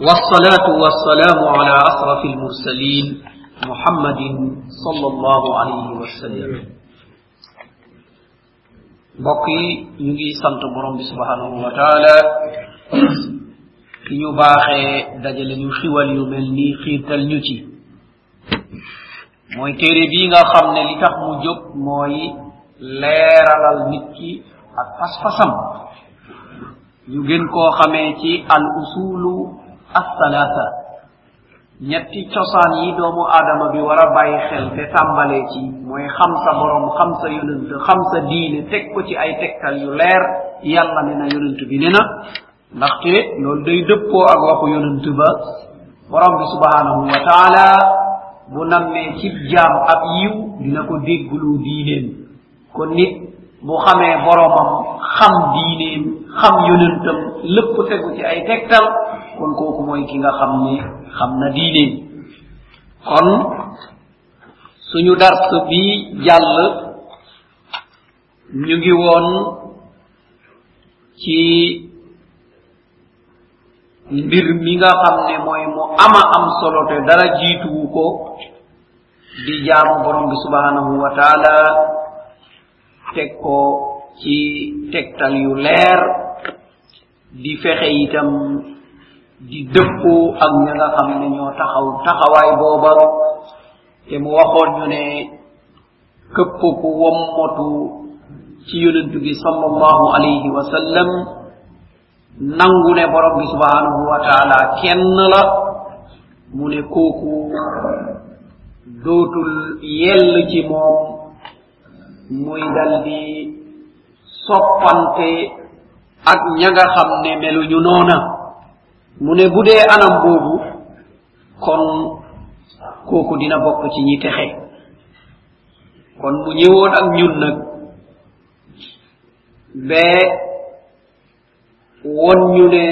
والصلاة والسلام على أشرف المرسلين محمد صلى الله عليه وسلم بقي يجي سنت برم سبحانه وتعالى ñu baaxee dajale ñu xiwal yu mel nii xiirtal ñu ci mooy téere bii nga xam ne li tax mu jóg mooy leeralal nit ki ak pas-pasam ñu gën koo xamee ci al usulu athalatha ñetti cosaan yi doomu aadama bi war a bàyyi xel te tàmbalee ci mooy xam sa borom xam sa yonent xam sa diine teg ko ci ay tegtal yu leer. Yàlla ne na yonent bi ne na ndaxte loolu day dëppoo ak waxu yonent ba. Borom bi subhanahu wa taala bu nammee ci jaam ab yiw dina ko dégguloo diineem. Kon nit bu xamee boromam xam diineem xam yonentam lépp tegu ci ay tegtal. kon kooku mooy ki nga xam ni xam na diine. Kon suñu dars bi jàll ñu ngi woon ci mbir mi nga xam ne mooy mu ama am solo te dara jiituwu ko di jaamu borom bi subhanahu wa taala teg ko ci tegtal yu leer di fexe itam di dëppoo ak ña nga xam ne ñoo taxaw taxawaay booba te mu waxoon ñu ne këpp ku wommatu ci yonentu bi sallallahu alayhi wa sallam nangu ne borom bi subhanahu wa taala kenn la mu ne kooku dootul yell ci moom muy dal di soppante ak ña nga xam ne meluñu noona. mu ne bu dee anam boobu kon kooku dina bokk ci ñi texe. Kon mu ñëwoon ak ñun nag ba won ñu ne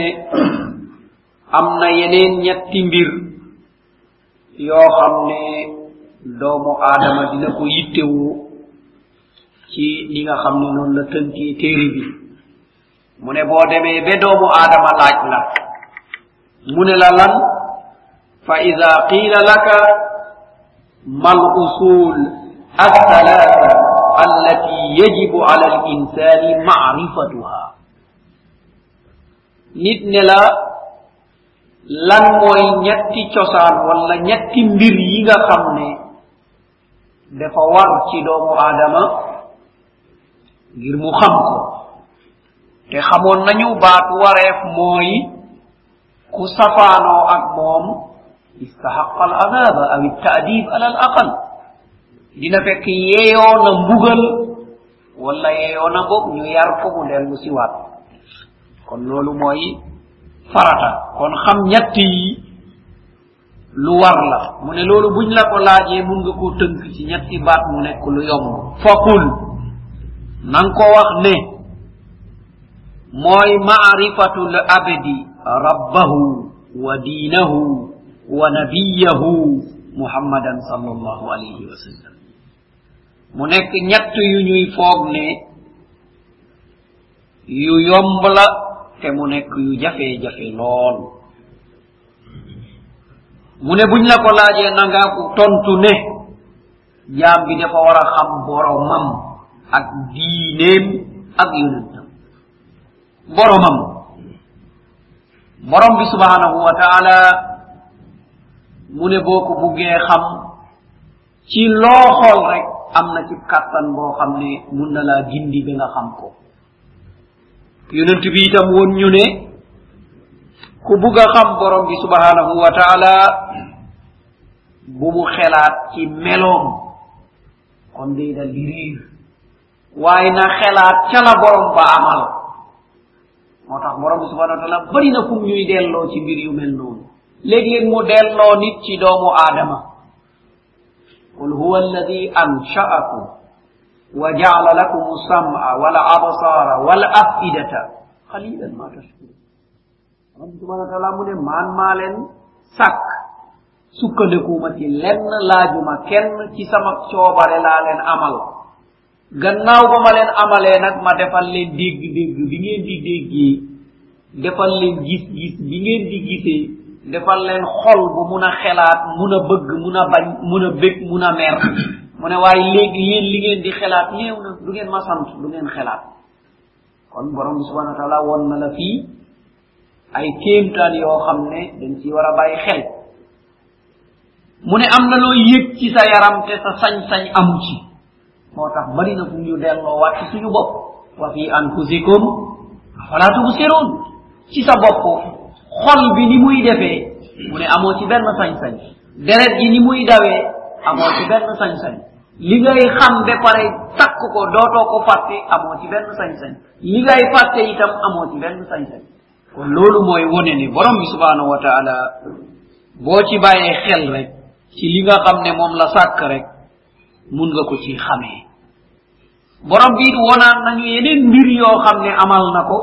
am na yeneen ñetti mbir yoo xam ne doomu aadama dina ko yittewoo ci li nga xam ne noonu la tënkee téere bi. Mu ne boo demee ba doomu aadama laaj la mu ne la lan fa ida qila laka mal usul althalatha allati yajibu ala al insani marifatuha. Nit ne la lan mooy ñetti cosaan wala ñetti mbir yi nga xam ne dafa war ci doomu aadama ngir mu xam ko. Te xamoon nañu baatu wareef mooy ku safaanoo ak moom istahaqa adaba aw taadib ala al aqal. Dina fekk yeeyoo na mbugal wala yeeyoo na boog ñu yar ko mu dellu si waat kon loolu mooy farata. Kon xam ñett yi lu war la. Mu ne loolu buñ la ko laajee mun nga koo tënk ci ñetti baat mu nekk lu yomb. Faqul nan ko wax ne mooy maarifatu l abdi rabbahu wa dinahu wa nabiyahu muhammadan sallllahu alayhi wa sallam. Mu nekk ñett yu ñuy foog ne yu yomb la te mu nekk yu jafe-jafe lool. Mu ne buñ la ko laajee na nangaa ko tontu ne jaam bi dafa war a xam boromam ak diineem ak yonentam. Boromam. borom bi subhanahu wa taala mu ne boo ko buggee xam ci loo xool rek am na ci kàttan boo xam ne mun na laa gindi ba nga xam ko. Yonent bi itam woon ñu ne ku bugg a xam borom bi subhanahu wa taala bu mu xelaat ci meloom kon day dal di riir. Waaye na xelaat ca la borom ba amal. moo tax borom subhanau wa taala bëri na kum ñuy delloo ci mbir yu mel noonu. Léeg-léeg mu delloo nit ci doomu aadama. Qul huwa alladi ansha'akum wa jaala lakum sam'a wal absara wal afidata qalilan ma tashkurun borom subhanau wa taala mu ne maan maa leen sàkk. Sukkandikuma ci lenn laajuma kenn ci sama coobare laa leen amal. gannaaw ba ma leen amalee nag ma defal leen dégg-dégg bi ngeen di déggee defal leen gis-gis bi ngeen di gisee defal leen xol bu mun a xelaat mun a bëgg mun a bañ mun a bég mun a mer. Mu ne waaye léegi yéen li ngeen di xelaat néew na du ngeen ma sant du ngeen xelaat. Kon borom bi subhanau wa taala won na la fii ay kéemtaan yoo xam ne dañ ci war a bàyyi xel. Mu ne am na loo yëg ci sa yaram te sa sañ-sañ amu ci. moo tax bari na fu ñu delloo waat ci suñu bopp. wa fi anfusikum afala tubsirun ci sa bopp. xol bi ni muy defee mu ne amoo ci benn sañ-sañ. deret gi ni muy dawee amoo ci benn sañ-sañ. li ngay xam ba pare takk ko dootoo ko fàtte amoo ci benn sañ-sañ. li ngay fàtte itam amoo ci benn sañ-sañ. kon loolu mooy wone ne borom bi subhanahu wa taala boo ci bàyyee xel rek ci li nga xam ne moom la sàkk rek mun nga ko ci xamee borom bi wonaat nañu yeneen mbir yoo xam ne amal na ko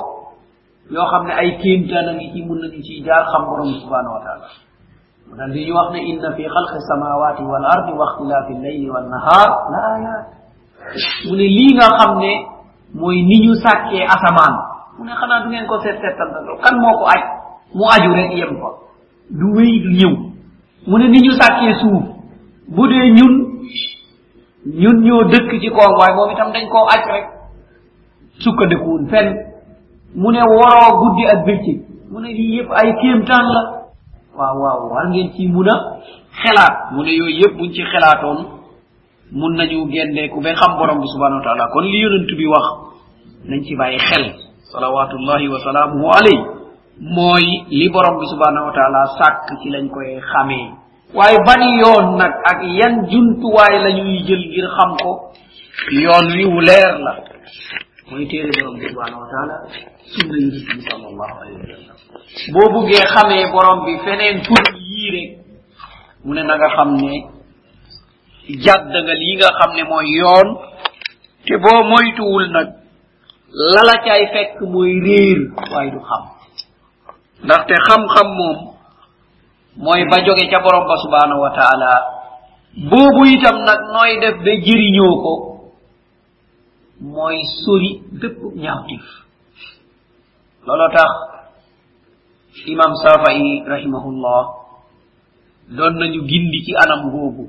yoo xam ne ay kéemtaan a ngi ci mun nañu ciy jaar xam borom subhanahu wa taala. Mu dal di ñu wax ne inna fi xalqi samawati wal ardi wa ixtilaafi llayli wal nahar la ayat mu ne lii nga xam ne mooy ni ñu sàkkee asamaan. Mu ne xanaa du ngeen ko seet seetantal kan moo ko aj? Mu aju rek yem fa. Du wéy du ñëw. Mu ne ni ñu sàkkee suuf. Bu dee ñun ñun ñoo dëkk ci koom waaye moom itam dañ koo aj rek. Sukkandikuwun fenn. Mu ne waroo guddi ak bëccëg. Mu ne lii yëpp ay kéemtaan la. Waaw waaw war ngeen ci mun xelaat mu ne yooyu yëpp buñ ci xelaatoon mun nañu génneeku ba xam borom bi subhanahu wa taala kon li yonent bi wax nañ ci bàyyi xel. Salawatullahi wa salaamuhu alayhi. Mooy li borom bi subhanahu wa taala ci lañ koy xamee. Waaye ban yoon nag ak yan jumtuwaay la ñuy jël ngir xam ko yoon wi wu leer la mooy téere borom bi subhanahu wa taala sunna yonent bi sallallahu alayhi wa sallam boo buggee xamee borom bi feneen tur yii rek mu ne na nga xam ne jàdd nga lii nga xam ne mooy yoon te boo moytuwul nag lala cay fekk mooy réer waaye du xam ndaxte xam-xam moom mooy ba jóge ca borom ba subhanahu wa taala. Boobu itam nag nooy def ba jëriñoo ko. Mooy sori bépp ñaawtif looloo tax imam safai rahimahullah doon nañu gindi ci anam googu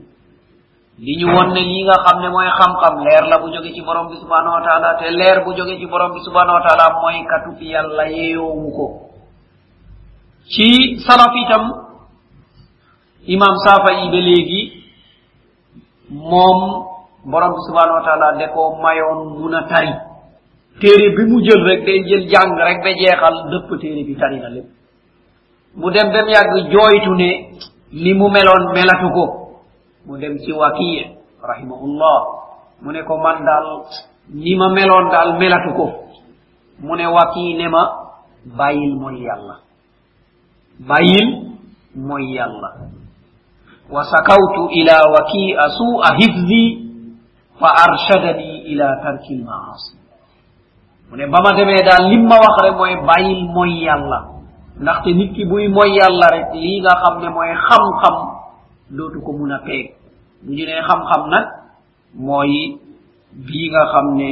li ñu won ne lii nga xam ne mooy xam-xam leer la bu jóge ci borom bi subhanahu wa taala te leer bu jóge ci borom bi subhanahu wa taala mooy katub yàlla yeeyoowu ko. Ci salaf itam imam saafa yi ba léegi moom borom bi subhanahu wa taala de ko mayoon mun a tari. Téere bi mu jël rek day jël jàng rek ba jeexal dëpp téere bi tari na lépp. Mu dem ba mu yàgg jooytu ne ni mu meloon melatu ko. Mu dem ci wakiye rahimahullah. Mu ne ko man daal ni ma meloon daal melatu ko. Mu ne wakii ne ma bàyyil mooy yàlla. Bàyyil mooy yàlla. wa sakawtu ila waki'a su'a hifdi fa arshadani ila tarki lmaasi mu ne tarkil demee daal lim ma wax waxre mooy bàyyil mooy yàlla. Ndaxte nit ki buy mooy yàlla rek lii nga xam ne mooy xam-xam dootu ko mun a peeg. Bu ñu nee xam-xam nag mooy bii nga xam ne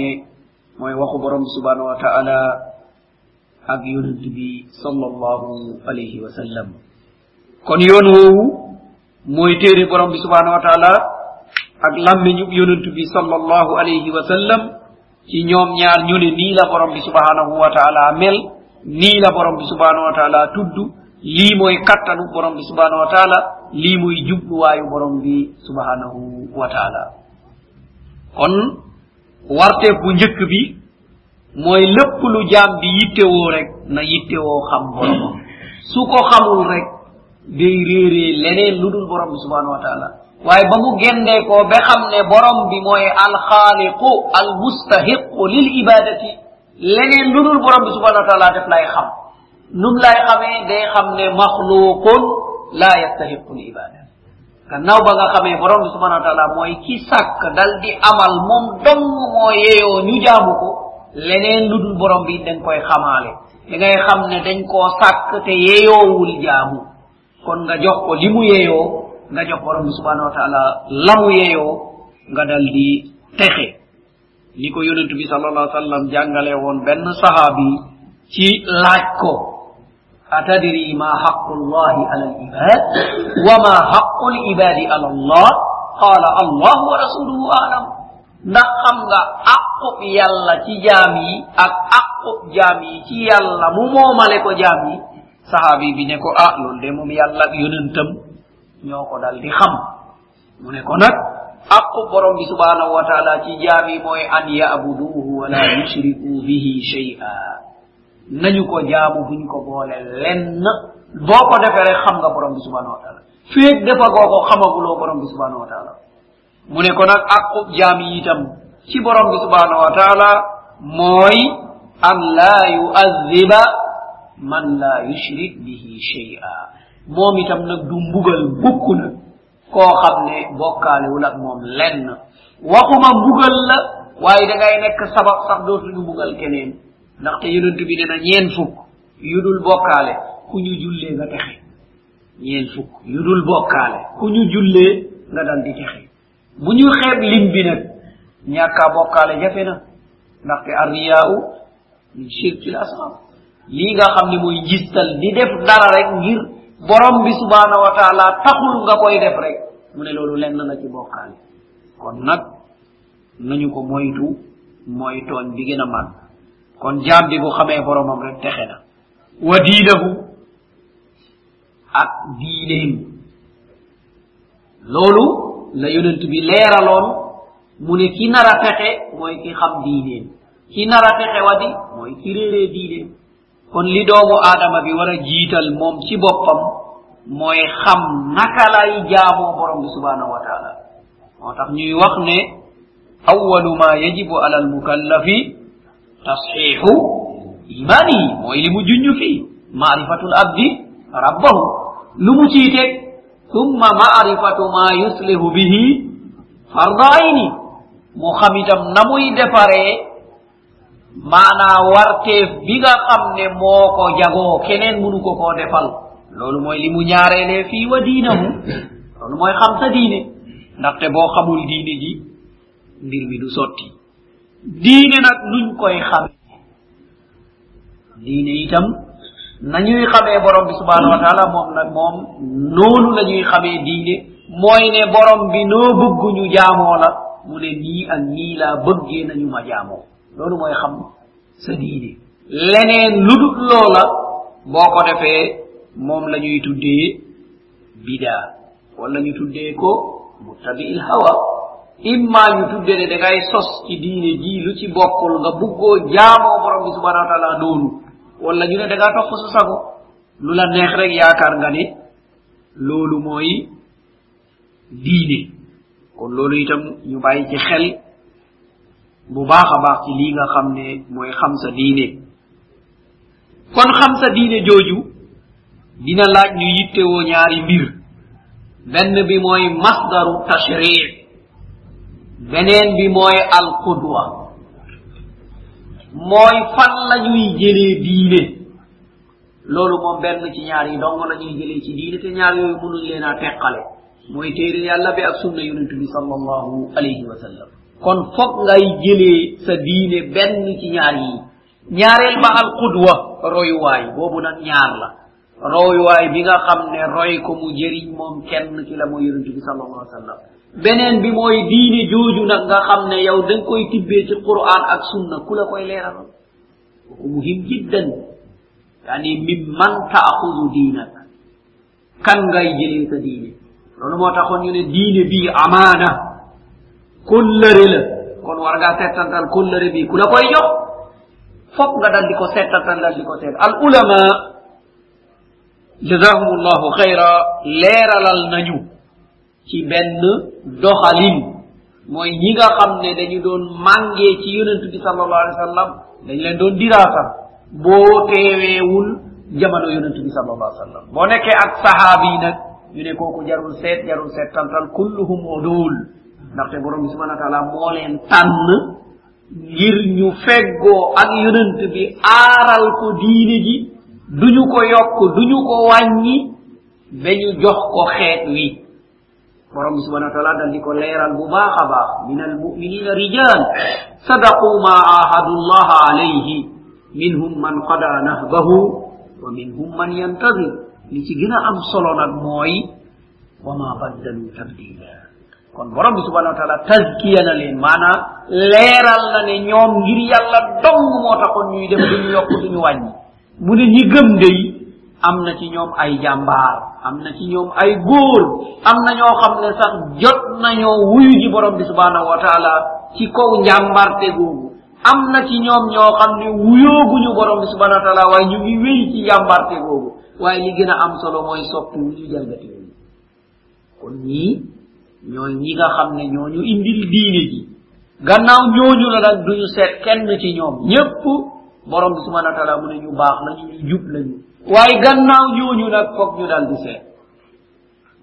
mooy waxu borom subhanahu wa taala ak yonent bi sallallahu alayhi wa sallam. Kon yoon woowu mooy téere borom bi subhanahu wa taala ak lammiñu yonentu bi sallallahu alayhi wa sallam. Ci ñoom ñaar ñu ne nii la borom bi subhanahu wa taala mel nii la borom bi subhanahu wa taala tudd. Lii mooy kattanu borom bi subhanahu wa taala lii mooy jubluwaayu borom bi subhanahu wa taala. Kon warte bu njëkk bi mooy lépp lu jaam bi yittewoo rek na yittewoo xam boromam. Su ko xamul rek day réeree leneen lu dul borom bi subhanahu wa taala. Waaye ba mu gendee ko ba xam ne borom bi mooy alxaaliqu almustahiqu lil ibadati leneen lu dul borom bi subhanahu wa taala def lay xam. Num lay xamee day xam ne maxluqun la yastahiqu l ibada gannaaw ba nga xamee borom bi subhanahu wa taala mooy ki sàkk dal di amal moom dong moo yeeyoo ñu jaamu ko leneen lu dul borom bi dañ koy xamaale. Da ngay xam ne dañ koo sàkk te yeeyoowul jaamu. Kon nga jox ko li mu yeeyoo nga jox borom subhanahu wa taala la mu yeeyoo nga dal di texe. Ni ko bi sallallahu alaihi wasallam jàngale woon benn sahaabi ci laaj ko atadri ma haqu llahi ala libad wama haqu libadi ala llah qala allahu wa rasuluhu alam. Ndax xam nga aqub yàlla ci jaam yi ak aqub jaam yi ci yàlla mu moomale ko jaam yi sahaabi bi ne ko ah loolu de moom yàlla ak yonentam ñoo ko dal di xam. Mu ne ko nag aqu borom bi subhanahu wa taala ci jaami mooy an yabuduhu wala yushriku bihi shay'a nañu ko jaamu buñ ko boole lenn. Boo ko defee rek xam nga borom bi subhanahu wa taala feeg defagoo ko xamaguloo borom bi subhanahu wa taala mu ne ko nag aqu jaami itam ci borom bi subhanahu wa taala mooy an laa yuaziba man laa yushrik bihi shay'a. Moom itam nag du mbugal bukk nag koo xam ne bokkaalewul ak moom lenn. Waxuma mbugal la waaye da ngay nekk sabab sax dootuñu mbugal keneen. Ndaxte yonent bi ne na ñeen fukk yu dul bokkaale ku ñu jullee nga texe. Ñeen fukk yu dul bokkaale ku ñu jullee nga dal di texe. Bu ñu xeeb lim bi nag ñàkkaa bokkaale jafe na. Ndaxte arriyaau min shirki l asnam lii nga xam ne mooy njistal di def dara rek ngir borom bi subhanahu wa taala taxul nga koy def rek. Mu ne loolu lenn la ci bokkaale. Kon nag nañu ko moytu mooy tooñ bi gën a màgg kon jaam bi bu xamee boromam rek texe na. Wa diinahu ak diineem. Loolu la yonent bi leeraloon mu ne ki nar a fexe mooy ki xam diineem. Ki nar a texe wadi mooy ki réeree diineem. kon li doomu aadama bi war a jiital moom ci boppam mooy xam naka lay jaamoo borom bi subhanahu wa taala. Moo tax ñuy wax ne awalu ma yajibu ala almukallafi tasxiixu imanihi mooy li mu junj fii maarifatul abdi rabbahu. Lu mu ciy teg summa maarifatu ma yuslihu bihi farda ayni mu xam itam na muy defaree maanaa warteef bi nga xam ne moo ko jagoo keneen munu ko koo defal. Loolu mooy li mu ñaareelee fii wa diinahu loolu mooy xam sa diine ndaxte boo xamul diine ji mbir mi du sotti. Diine nag nuñ koy xame. Diine itam nañuy xamee borom bi subhanahu wa taala moom nag moom noonu la ñuy xamee diine mooy ne borom bi noo bëgg ñu jaamoo la mu ne nii ak nii laa bëggee nañu ma jaamoo. loolu mooy xam sa diine. Leneen lu ludut loola boo ko defee moom la ñuy tuddee bidaa wala ñu tuddee ko muttabiil hawa. Imma ñu tuddee ne da ngay sos ci diine ji lu ci bokkul nga buggoo jaamoo borom bi subhanahu wa taala noonu. Wala ñu ne da ngaa topp sa sago. Lu la neex rek yaakaar nga ne loolu mooy diine. Kon loolu itam ñu bàyyi ci xel bu baax a baax ci lii nga xam ne mooy xam sa diine. kon xam sa diine jooju dina laaj ñu yittewoo ñaari mbir. benn bi mooy masdaru tashrii beneen bi mooy alqudwa. mooy fan la ñuy jëlee diine. loolu moom benn ci ñaar yi dong la ñuy jëlee ci diine te ñaar yooyu mënuñ leen a teqale. mooy téere yàlla bi ak sunna yonentu bi sal allahu alayhi wa sallam. kon foog ngay jëlee sa diine benn ci ñaar yi. ñaareel ba al qudwa royuwaay. boobu nag ñaar la. royuwaay bi nga xam ne roy ko mu jëriñ moom kenn ci la mooy yonente bi sal allah sallam. beneen bi mooy diine jooju nag nga xam ne yow da nga koy tibbee ci quran ak sunna ku la koy leeralal. ko muhim jiddan. yani min man taaxudu diinak. kan ngay jëlee sa diine. loolu moo taxoon ñu ne diine bii amaana. Kollëre la kon war ngaa settantal kollëre bii ku la koy jox fop nga dal di ko settantal dal di ko seet al ulama jazahum llahu xayra leeralal nañu ci benn doxalin mooy ñi nga xam ne dañu doon màngee ci yonent bi sallallahu alayhi wa sallam dañ leen doon diraasa boo teeweewul jamono yonent bi sallallahu alayhi wa sallam boo nekkee ak sahaabi nag ñu ne kooku jarul seet jarul seet tantal kulluhum udul ndaxte borom bi subhana wa taala moo leen tànn ngir ñu feggoo ak yonent bi aaral ko diine ji duñu ko yokk duñu ko wàññi ba ñu jox ko xeet wi. Borom bi subhana wa taala dal di ko bu baax a baax min almuminina rijal sadaqu ma ahadu alayhi minhum man qada nahbahu wa minhum man yantadir li ci gën a am solo nag mooy wa ma baddalu tabdila kon borom bi subhanahu wa taala taskiya na leen maanaa leeral na ne ñoom ngir yàlla dong moo taxoon ñuy def duñu yokk duñu wàññi. Mu ne ñi gëm dey am na ci ñoom ay jàmbaar am na ci ñoom ay góor am na ñoo xam ne sax jot nañoo wuyu ji borom bi subhanahu wa taala ci kaw njàmbarte googu. Am na ci ñoom ñoo xam ne wuyooguñu borom bi subhanahu wa taala waaye ñu ngi wéy ci njàmbarte googu. Waaye li gën a am solo mooy soppi wuñu jalgati wuñu kon ñii ñooy ñi nga xam ne ñooñu indil diine ji. gannaaw ñooñu la nag duñu seet kenn ci ñoom. ñépp borom bi subhanahu wa taala mu ne ñu baax lañu ñu jub lañu. waaye gannaaw ñooñu nag foog ñu dal di seet.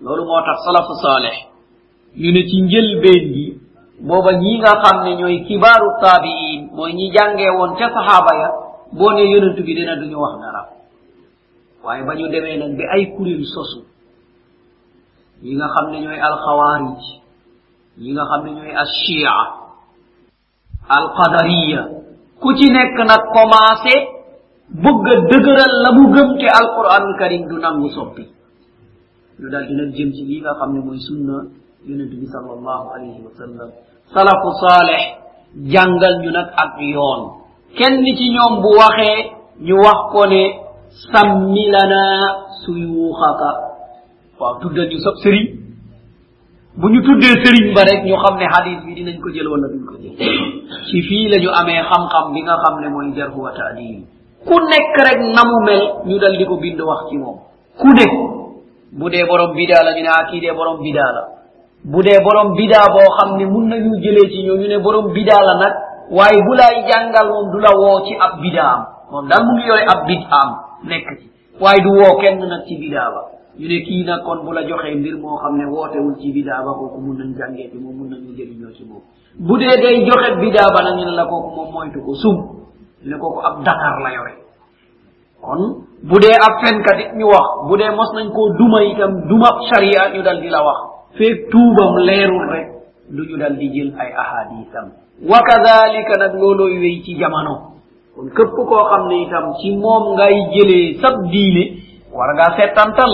loolu moo tax salafu saaleh ñu ne ci njëlbeen gi booba ñi nga xam ne ñooy kibaaru taabiin mooy ñi jàngee woon ca sahaaba ya boo ne yonentu bi dina duñu wax dara. waaye ba ñu demee nag bi ay kuréel sosu ñi nga xam ne ñooy alxawaarij ñi nga xam ne ñooy alchia alqadariya ku ci nekk nag commencé bëgg a dëgëral la mu gëm te alquranul karim du nangu soppi. Ñu daal dina jëm ci lii nga xam ne mooy sunna yonent bi sal allahu alayhi wa sallam. Salafu saaleh jàngal ñu nag ak yoon. Kenn ci ñoom bu waxee ñu wax ko ne sammi lana suyuuxaka. waaw tuddal ñu sab sëriñ. Bu ñu tuddee sëriñ ba rek ñu xam ne xadis bi dinañ ko jël wala duñ ko jël. Ci fii la ñu amee xam-xam bi nga xam ne mooy jarhu wa taadil ku nekk rek namu mel ñu dal di ko bind wax ci moom. Ku ne bu dee borom bidaa la ñu ne ah kii dee borom bidaa la. Bu dee borom bidaa boo xam ne mun nañu jëlee ci ñoo ñu ne borom bidaa la nag waaye bu laay jàngal moom du la woo ci ab bidaam. Moom daal mu ngi yore ab bidaam nekk ci. Waaye du woo kenn nag ci bidaa ba. ñu ne kii nag kon bu la joxee mbir moo xam ne wootewul ci bidaa ba kooku mun nañ jàngee ci moom mun nañu jëriñoo ci moom. Bu dee day joxe bidaa ba nag ñu ne la kooku moom moytu ko sum ne kooku ab dakar la yore. Kon bu dee ab fenkat it ñu wax bu dee mos nañ koo duma itam duma sharia ñu dal di la wax. Feeg tuubam leerul rek du ñu dal di jël ay ahadisam wa kadalika nag loolooy wéy ci jamono. Kon képp koo xam ne itam ci moom ngay jëlee sab diine war ngaa settantal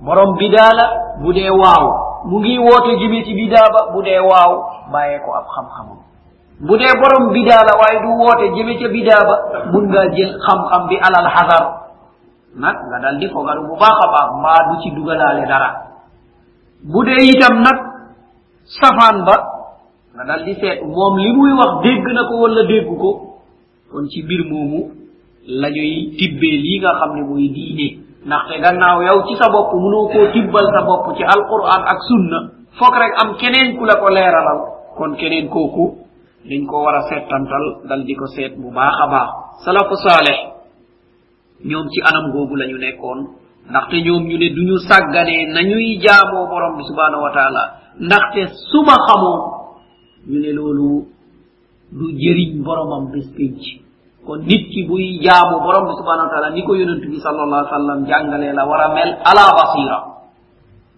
borom bidaa la bu dee waaw. Mu ngi woote jëmee ci bidaa ba bu dee waaw. Bàyyee ko ab xam-xamam bu dee borom bidaa la waaye du woote jëmee ca bidaa ba mun ngaa jël xam-xam bi alal hasar nag nga dal di fogaru bu baax a baax mbaa du ci dugalaale dara. Bu dee itam nag safaan ba nga dal di seet moom li muy wax dégg na ko wala dégg ko. Kon ci mbir moomu la ñuy tibbee lii nga xam ne mooy diine. ndaxte gannaaw yow ci sa bopp mënoo koo tibbal sa bopp ci alquran ak sunna foog rek am keneen ku la ko leeralal. Kon keneen kooku dañ ko war a settantal dal di ko seet bu baax a baax. Salafu saaleh ñoom ci anam googu la ñu nekkoon. Ndaxte ñoom ñu ne duñu sàgganee nañuy jaamoo borom bi subhanahu wa taala. Ndaxte suma xamoon ñu ne loolu du jëriñ boromam bés penc kon nit ki buy jaamu borom bi subhanahu wa taala ni ko yonent bi sallallahu alaihi wasallam jàngalee la war a mel ala basira.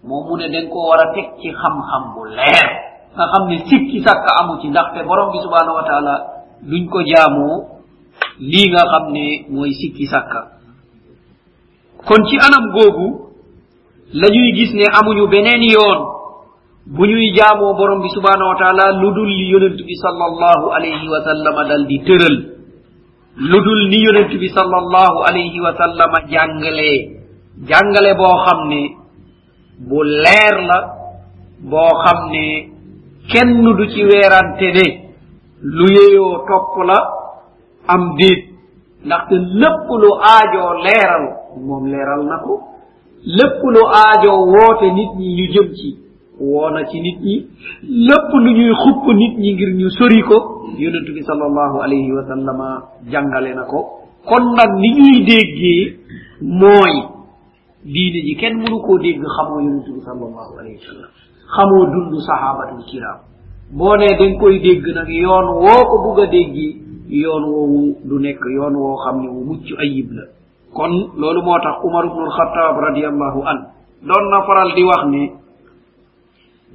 Moom mu ne dañ koo war a teg ci xam-xam bu leer. Nga xam ne sikki sàkk amu ci ndaxte borom bi subhanahu wa taala duñ ko jaamoo lii nga xam ne mooy sikki sàkka kon ci anam googu la ñuy gis ne amuñu beneen yoon bu ñuy jaamoo borom bi subhanahu wa taala lu dul li yonent bi sallallahu alayhi wa sallama dal di tëral. lu dul ni yonent bi sallallahu alayhi wa sallama jàngalee jàngale boo xam ne bu leer la boo xam ne kenn du ci weerante ne lu yeyoo topp la am déet. Ndaxte lépp lu aajoo leeral moom leeral na ko lépp lu aajoo woote nit ñi ñu jëm ci woona ci nit ñi lépp lu ñuy xupp nit ñi ngir ñu sori ko. Yonentu bi sallallahu alayhi wa sallama jàngale na ko. kon nag ni ñuy déggee mooy diine ji kenn mënu koo dégg xamoo yonentu bi sallallahu alayhi wa sallam. Xamoo dund sahabatul kiram boo ne dañ koy dégg nag yoon woo ko bugg a yoon woowu du nekk yoon woo xam wu mucc ayib la. Kon loolu moo tax umar ibnu alxataab radiallahu an doon na faral di wax ne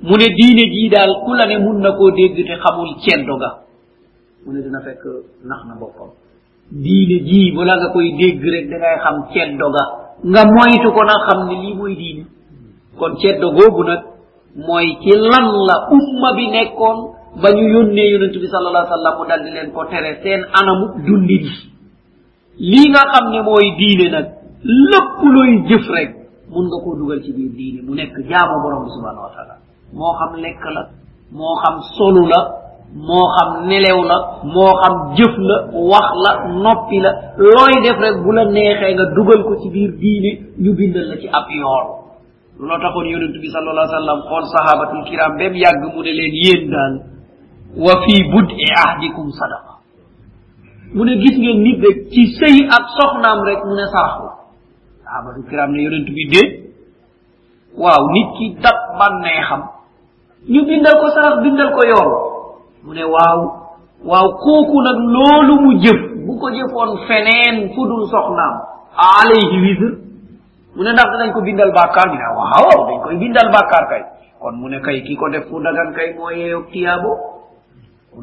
mu ne diine jii daal ku la ne mun na koo dégg te xamul ceddo ga mu ne dina fekk nax na boppam. Diine jii bala nga koy dégg rek da ngay xam ceddo ga nga moytu ko nag xam ne lii mooy diine. Kon ceddo googu nag mooy ci lan la umma bi nekkoon ba ñu yónnee yonent bi sal allah sallam mu dal di leen ko tere seen anamu dundin lii nga xam ne mooy diine nag lépp looy jëf rek mun nga koo dugal ci biir diine mu nekk jaamu borom bi subhanahu wa taala moo xam lekk la moo xam solu la moo xam nelew la moo xam jëf la wax la noppi la looy def rek bu la neexee nga dugal ko ci biir diine ñu bindal la ci ab yoon. Loo taxoon yonent bi sal allah sallam xool sahabatul kiram bem yàgg mu ne leen yéen daal wa fii e ahdikum sadaqa. Mu ne gis ngeen nit rek ci sëy ak soxnaam rek mu ne sarax la sahabatul kiram ne yonent bi déet waaw nit ki dab bànnee xam ñu bindal ko sarax bindal ko yool mu ne waaw waaw kooku nag loolu mu jëf bu ko jëfoon feneen fu dul soxnaam. Alayhi wisr mu ne ndax danañ ko bindal bàkkaar? Ñu ne waaw dañ koy bindal bàkkaar kay. Kon mu ne kay ki ko def fu dagan kay moo yeeyog tiyaabo.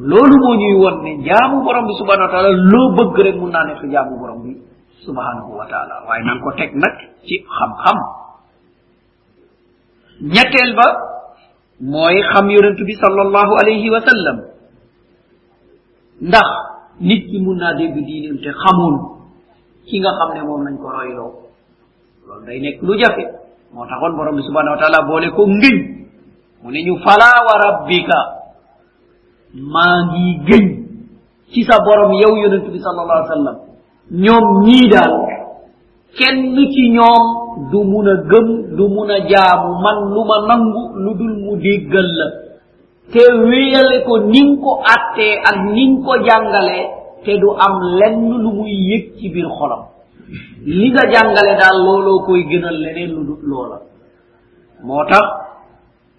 Loolu moo ñuy won ne jaamu borom bi subhanahu wa taala loo bëgg rek mun naa nekk jaamu borom bi subhanahu wa taala. Waaye nan ko teg nag ci xam-xam. Ñetteel ba mooy xam yonentu bi sallallahu alayhi wa sallam. ndax nit ki mun naa dégg diineem te xamul ki nga xam ne moom nañ ko royloo. loolu day nekk lu jafe. moo taxoon borom bi subhanahu wa taala boole ko ngëñ. mu ne ñu fala wa rabbika? Maa ngi gëñ ci sa borom yow yonentu bi sallallahu alayhi wa sallam. Ñoom ñii daal kenn ci ñoom du mun a gëm du mun a jaamu man lu ma nangu lu dul mu déggal la. Te wéyale ko ning ko attee ak ning ko jàngalee te du am lenn lu muy yëg ci biir xolam. Li nga jàngale daal looloo koy gënal leneen lu dut loola. Moo tax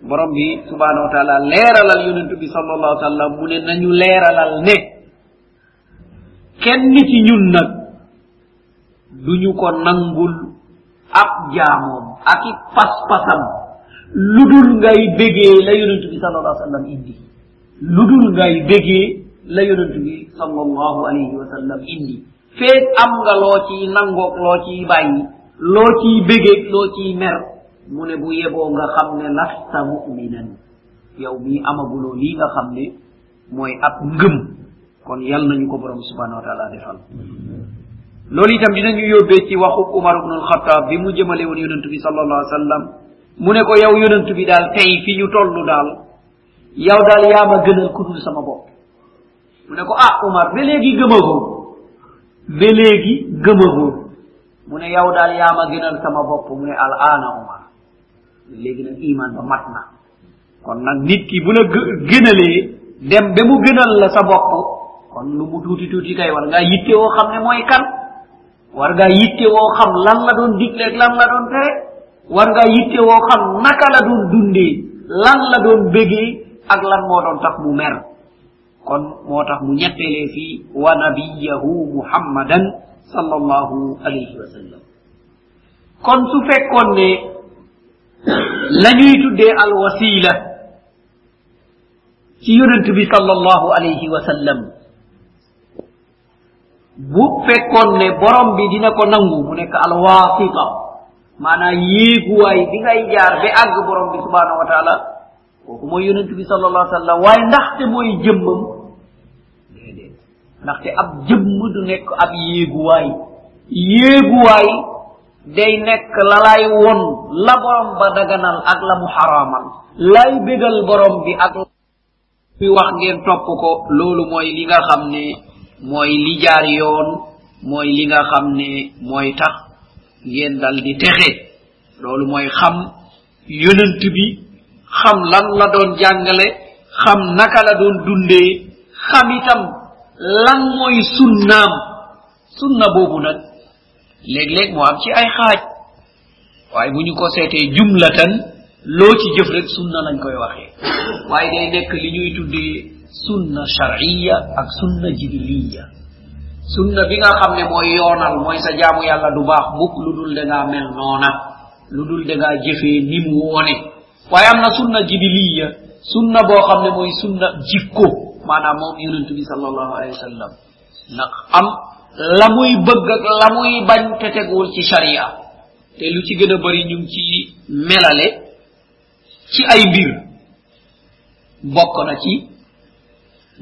borom bi subhanahu wa taala leeralal yonentu bi sal allahu sallam mu ne nañu leeralal ne kenn ci ñun nag duñu ko nangul ab jaamoom ak i pas-pasam. Lu dul ngay bégee la yonent bi sallallahu alih sallam indi. Lu dul ngay bégee la yonent bi sallallahu alayhi wa sallam indi. Feeg am nga loo ciy nangoog loo ciy bàyyi loo ciy bégeeg loo ciy mer mu ne bu yeboo nga xam ne lasta muminan. Yow mii amaguloo lii nga xam ne ab ngëm. Kon yal nañu ko borom subhanahu wa taala defal loolu itam dinañu yóbbee ci waxu umar ibnu alxataab bi mu jëmale woon yonent bi sal allah sallam. Mu ne ko yow yonent bi daal tey fi ñu toll daal yow daal yaa ma gënal ku dul sama bopp. Mu ne ko ah umar ba léegi gëmagoo? Ba léegi gëmagoo. Mu ne yow daal yaa ma gënal sama bopp. Mu ne al aana umar. Léegi nag iman ba mat na. Kon nag nit ki bu la gënalee dem ba mu gënal la sa bopp kon lu mu tuuti tuuti kay war ngaa yitte woo xam ne mooy kan. war ngaa yitte woo xam lan la doon digleeg lan la doon tere? War ngaa yitte woo xam naka la doon dundee lan la doon bégee ak lan moo doon tax mu mer? Kon moo tax mu ñettelee fii wa nabiyahu muhammadan sallallahu alayhi wa sallam. Kon su fekkoon ne la ñuy tuddee al wasila ci yonent bi sallallahu alayhi wa sallam bu fekkoon ne borom bi dina ko nangu mu nekk al wasita maanaam yéeguwaay bi ngay jaar ba àgg borom bi subhanahu wa taala kooku mooy yonent bi sal allah sallam waaye ndaxte mooy jëmmam déedéet. Ndaxte ab jëmm du nekk ab yéeguwaay. Yéeguwaay day nekk la lay won la borom ba daganal ak la mu xaraamal. Lay bégal borom bi ak fi wax ngeen topp ko loolu mooy li nga xam ne mooy li jaar yoon, mooy li nga xam ne mooy tax ngeen dal di texe. Loolu mooy xam yonent bi, xam lan la doon jàngale, xam naka la doon dundee, xam itam lan mooy sunnaam. Sunna boobu nag léeg-léeg mu am ci ay xaaj. Waaye bu ñu ko seetee jumlatan, loo ci jëf rek sunna lañ koy waxee. Waaye day nekk li ñuy tuddee sunna sharciya ak sunna jibiliya sunna bi nga xam ne mooy yoonal mooy sa jaamu yàlla du baax mukk lu dul da ngaa mel noona lu dul da ngaa jëfee ni woone waaye am na sunna jibiliya sunna boo xam ne mooy sunna jikko maanaam moom yonent bi sallallahu alayhi wa sallam. La muy bëgg la muy bañ te teguwul ci sharia. Te lu ci gën a bari ñu ci melale ci ay mbir. Bokk na ci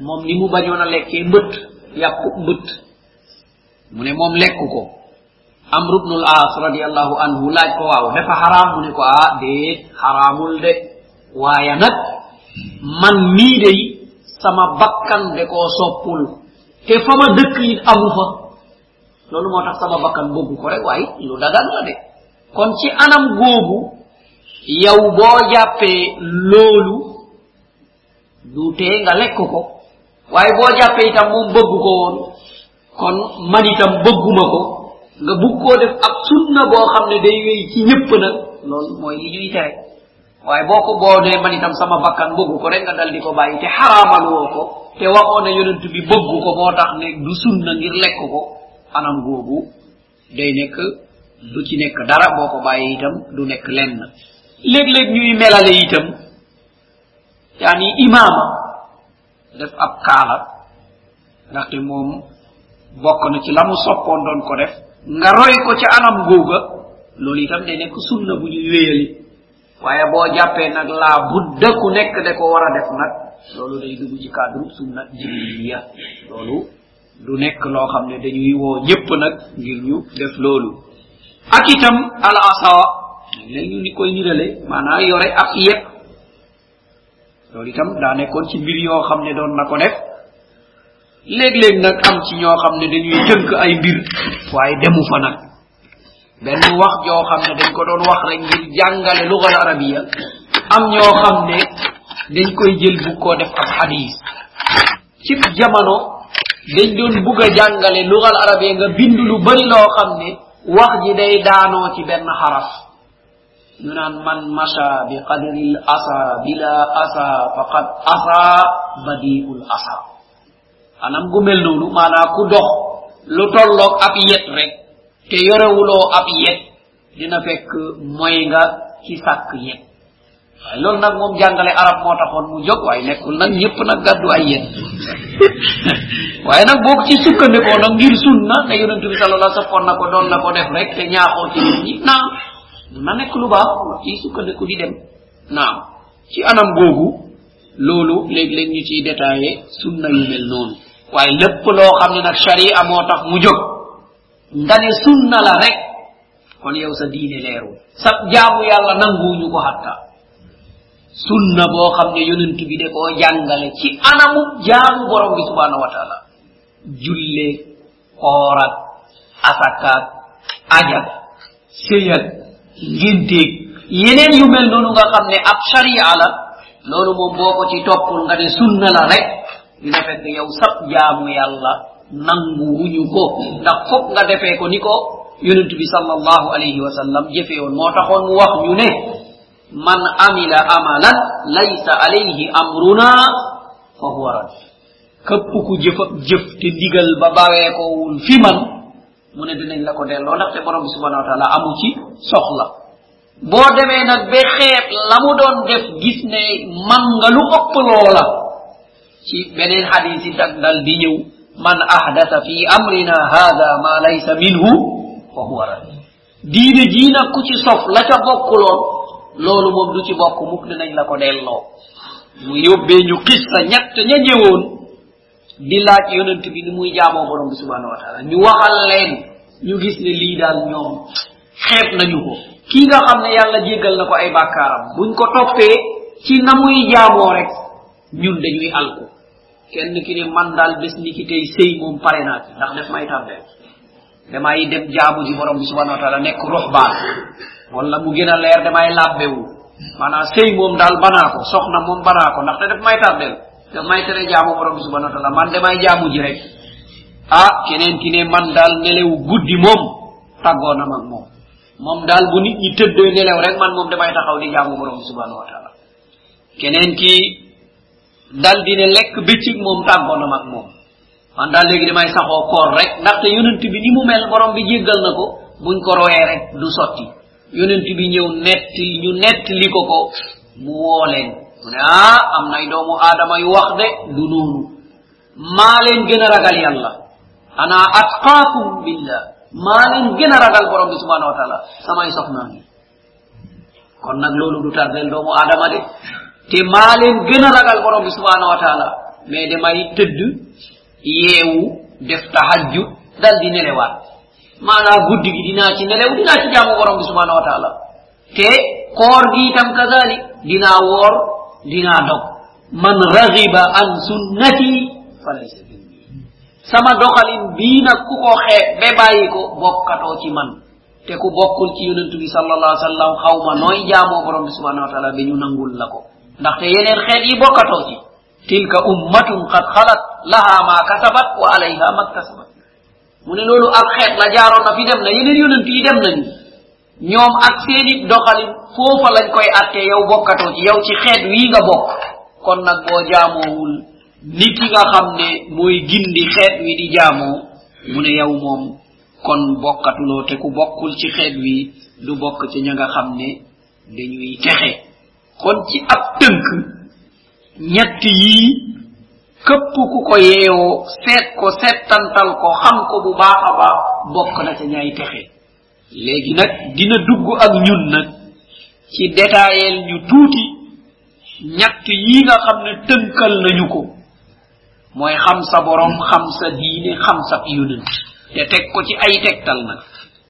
moom ni mu bañoon a lekkee mbëtt yàpp mbëtt. Mu ne moom lekk ko. Amru bnul as radiallahu anhu laaj ko waaw dafa xaraam? Mu ne ko ah déet xaraamul de. Waaye nag man mii day sama bakkan de koo soppul. Te fa ma dëkk it amu fa. Loolu moo tax sama bakkan bëgg ko rek waaye lu dagan la de. Kon ci anam googu yow boo jàppee loolu du tee nga lekk ko. waaye boo jàppee itam moom bëgg ko woon kon man itam bëgguma ko nga bugg koo def ab sunna boo xam ne day wéy ci ñëpp nag loolu mooy li ñuy tere. Waaye boo ko boo ne man itam sama bakkan bëgg ko rek nga dal di ko bàyyi te xaraamal woo ko te waxoo ne yonent bi bëgg ko moo tax ne du sunna ngir lekk ko anam googu day nekk du ci nekk dara boo ko bàyyi itam du nekk lenn. Léeg-léeg ñuy melale itam yaani imaama def ab kaala ndaxte moom bokk na ci la mu soppoon doon ko def nga roy ko ca anam googa loolu itam day nekk sunna bu ñuy wéyali. Waaye boo jàppee nag laa budda ku nekk de ko war a def nag loolu day dugg ci cadre sunna jibiliya loolu du nekk loo xam ne dañuy woo ñëpp nag ngir ñu def loolu. Ak itam al asawa léegi ñu ni koy nirale maanaa yore ab yet loolu itam daa nekkoon ci mbir yoo xam ne doon na ko def. Léeg-léeg nag am ci ñoo xam ne dañuy tënk ay mbir waaye demu fa nag. Benn wax joo xam ne dañ ko doon wax rek ngir jàngale lugal arabia am ñoo xam ne dañ koy jël bu koo def ab hadis ci jamono dañ doon bugg a jàngale lugal arabia nga bind lu bëri loo xam ne wax ji day daanoo ci benn xaraf. Ñu naan man masha bi qadri l asa bila asa faqad asa badiul asa. Anam gu mel noonu maanaa ku dox lu tolloog ab yet rek te yorewuloo ab yet dina fekk moy nga ci sàkk yet. Waaye loolu nag moom arab moo taxoon mu jóg waaye nekkul nag ñëpp nag gàddu ay yet. Waaye nag boo ci sukkandikoo nag ngir sunna ne yonent bi sallallahu alayhi wasallam na ko rek te ñaaxoo ci nit na nekk lu baax ci sukkandiku di dem. Naam. Ci anam googu loolu léeg-léeg ñu ciy détaillé sunna yu mel noonu. Waaye lépp loo xam ne nag sharia moo tax mu jóg. Nga ne sunna la rek. Kon yow sa diine leeru sa jaamu yàlla nanguuñu ko hatta. Sunna boo xam ne yonent bi de koo jàngale ci anamu jaamu borom bi subhanahu wa taala. Julle koorak asakaak ajak seyal ngénteeg yeneen yu mel noonu nga xam ne ab sharia la loolu moom boo ko ci toppul nga ne sunna la rek dina fekk yow sab jaamu yàlla nangu wuñu ko. Ndax foog nga defee ko ni ko yonent bi sallallahu alayhi wa sallam jëfee woon. Moo taxoon mu wax ñu ne man amila amalan laysa alayhi amruna fa huwa rad këpp ku jëf jëf te ndigal ba bawee ko wul fi man mu ne dinañ la ko delloo ndaxte borom bi subhanahu wa taala. Amu ci soxla boo demee nag ba xeet la mu doon def gis ne man nga lu ëpp loola ci beneen hadis yi dag dal di ñëw man ahdasa fi amrina hada ma laysa minhu fa huwa rad diine jii nag ku ci sof la ca bokkuloon loolu moom du ci bokk mukk dinañ la ko delloo mu yóbbee ñu xissa ñett ña ñëwoon di laaj yonent bi ni muy jaamoo borom bi subhanahu wa taala. Ñu waxal leen ñu gis ne lii daal ñoom xeeb nañu ko. Kii nga xam ne yàlla jéggal na ko ay bàkkaaram. Buñ ko toppee ci na muy jaamoo rek ñun dañuy alku. Kenn ki ne man daal bés ni ki tey sëy moom pare naa ci ndax def may tàmbeel damay dem jaamu ji borom bi subhanahu wa taala nekk rox baan wala mu gën a leer damay làbbewu. Maanaam sëy moom daal banaa ko soxna moom banaa ko ndax te def may tàmbeel daf may tere jaamu borom subhanahu wa taala. Man damay jaamu ji rek ah keneen ki ne man daal nelew guddi moom tàggoo na mag moom moom daal bu nit ñi nelew rek man moom damay taxaw di jaamu borom subhanahu wa taala. Keneen ki dal di ne lekk bëccëg moom tàggoo na mag moom man daal léegi damay saxoo koor rek ndaxte yonent bi ni mu mel borom bi jéggal na ko buñ ko royee rek du sotti yonent bi ñëw netti ñu nettali ko ko mu mu ne ah am nay doomu aadama yu wax de du noonu. Maa leen gën a ragal yàlla. Ana atqaakum billah. Maa leen gën a ragal borom bi subhanahu wa taala samay soxnaa ngi. Kon nag loolu du tardel doomu aadama de. Te maa leen gën a ragal borom bi subhanahu wa taala mais damay tëdd yeewu def tahajju dal di nelewaat. Maanaa guddi gi dinaa ci nelew dinaa ci jaamu borom bi subhanahu wa taala te koor gi itam kazalik dinaa woor dinaa dog man ragiba an sunnati falaysa minni sama doxalin bii nag ku ko xeeb be bàyyi ko bokkatoo ci man. Te ku bokkul ci yonentu bi sallallahu alaihi wasallam xawma nooy jaamoo borom bi subhanahu wa taala be ñu nangul la ko. Ndaxte yeneen xeet yi ci tilka ummatun qad khalat laha ma kasabat wa alayha ma kasabat mu ne loolu ak xeet la jaaroon na fi dem na yeneen yonent yi dem nañu. Ñoom ak seeni doxalin foofa lañ koy atte yow bokkatoo ci yow ci xeet wii nga bokk. kon nag boo jaamoowul ni ki nga xam ne mooy gindi xeet wi di jaamoo mu ne yow moom kon bokkatuloo te ku bokkul ci xeet wi du bokk ci ña nga xam ne dañuy texe. kon ci ab tënk ñett yii këpp ku ko yeewoo seet ko settantal ko xam ko bu baax a baax bokk na ca ñay texe. léegi nag dina dugg ak ñun nag ci détaillel ñu tuuti ñett yi nga xam ne tënkal nañu ko. Mooy xam sa borom xam sa diine xam sa yonent. Te teg ko ci ay tegtal nag.